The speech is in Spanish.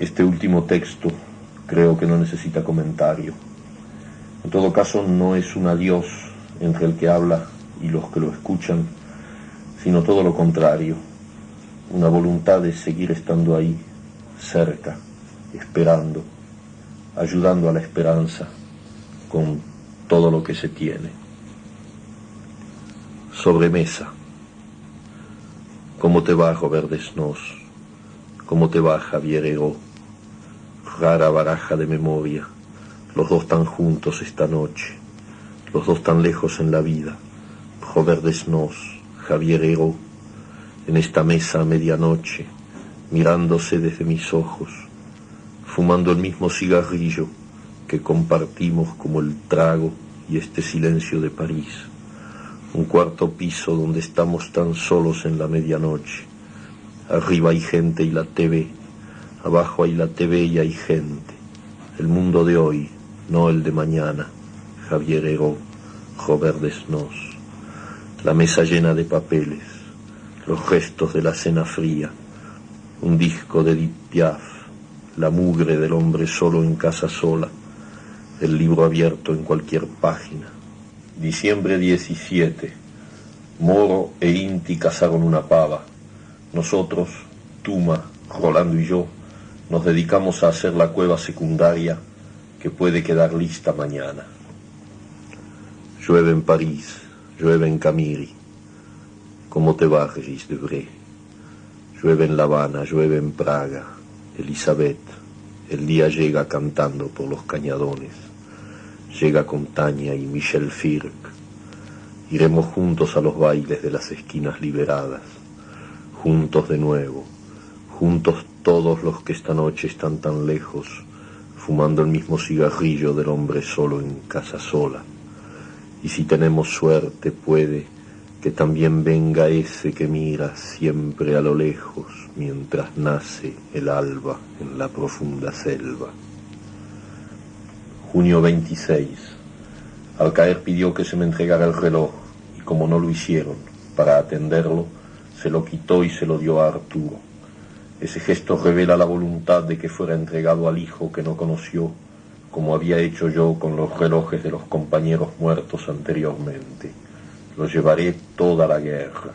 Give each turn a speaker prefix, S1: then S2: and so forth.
S1: Este último texto creo que no necesita comentario. En todo caso, no es un adiós entre el que habla y los que lo escuchan, sino todo lo contrario, una voluntad de seguir estando ahí, cerca, esperando, ayudando a la esperanza con todo lo que se tiene. Sobremesa. ¿Cómo te va, Robert Desnos? ¿Cómo te va, Javier Ego? Rara baraja de memoria, los dos tan juntos esta noche, los dos tan lejos en la vida, Robert Desnos, Javier Ego, en esta mesa a medianoche, mirándose desde mis ojos, fumando el mismo cigarrillo que compartimos como el trago y este silencio de París. Un cuarto piso donde estamos tan solos en la medianoche. Arriba hay gente y la TV, abajo hay la TV y hay gente. El mundo de hoy, no el de mañana. Javier Ego, Robert Desnos. La mesa llena de papeles, los restos de la cena fría, un disco de Edith Piaf, la mugre del hombre solo en casa sola, el libro abierto en cualquier página Diciembre 17. Moro e Inti cazaron una pava. Nosotros, Tuma, Rolando y yo, nos dedicamos a hacer la cueva secundaria que puede quedar lista mañana. Llueve en París, llueve en Camiri. ¿Cómo te va, Regis de Llueve en La Habana, llueve en Praga. Elizabeth, el día llega cantando por los cañadones llega con Tania y Michel Firk. Iremos juntos a los bailes de las esquinas liberadas, juntos de nuevo, juntos todos los que esta noche están tan lejos, fumando el mismo cigarrillo del hombre solo en casa sola. Y si tenemos suerte puede que también venga ese que mira siempre a lo lejos mientras nace el alba en la profunda selva. Junio 26. Al caer pidió que se me entregara el reloj y como no lo hicieron, para atenderlo, se lo quitó y se lo dio a Arturo. Ese gesto revela la voluntad de que fuera entregado al hijo que no conoció, como había hecho yo con los relojes de los compañeros muertos anteriormente. Lo llevaré toda la guerra.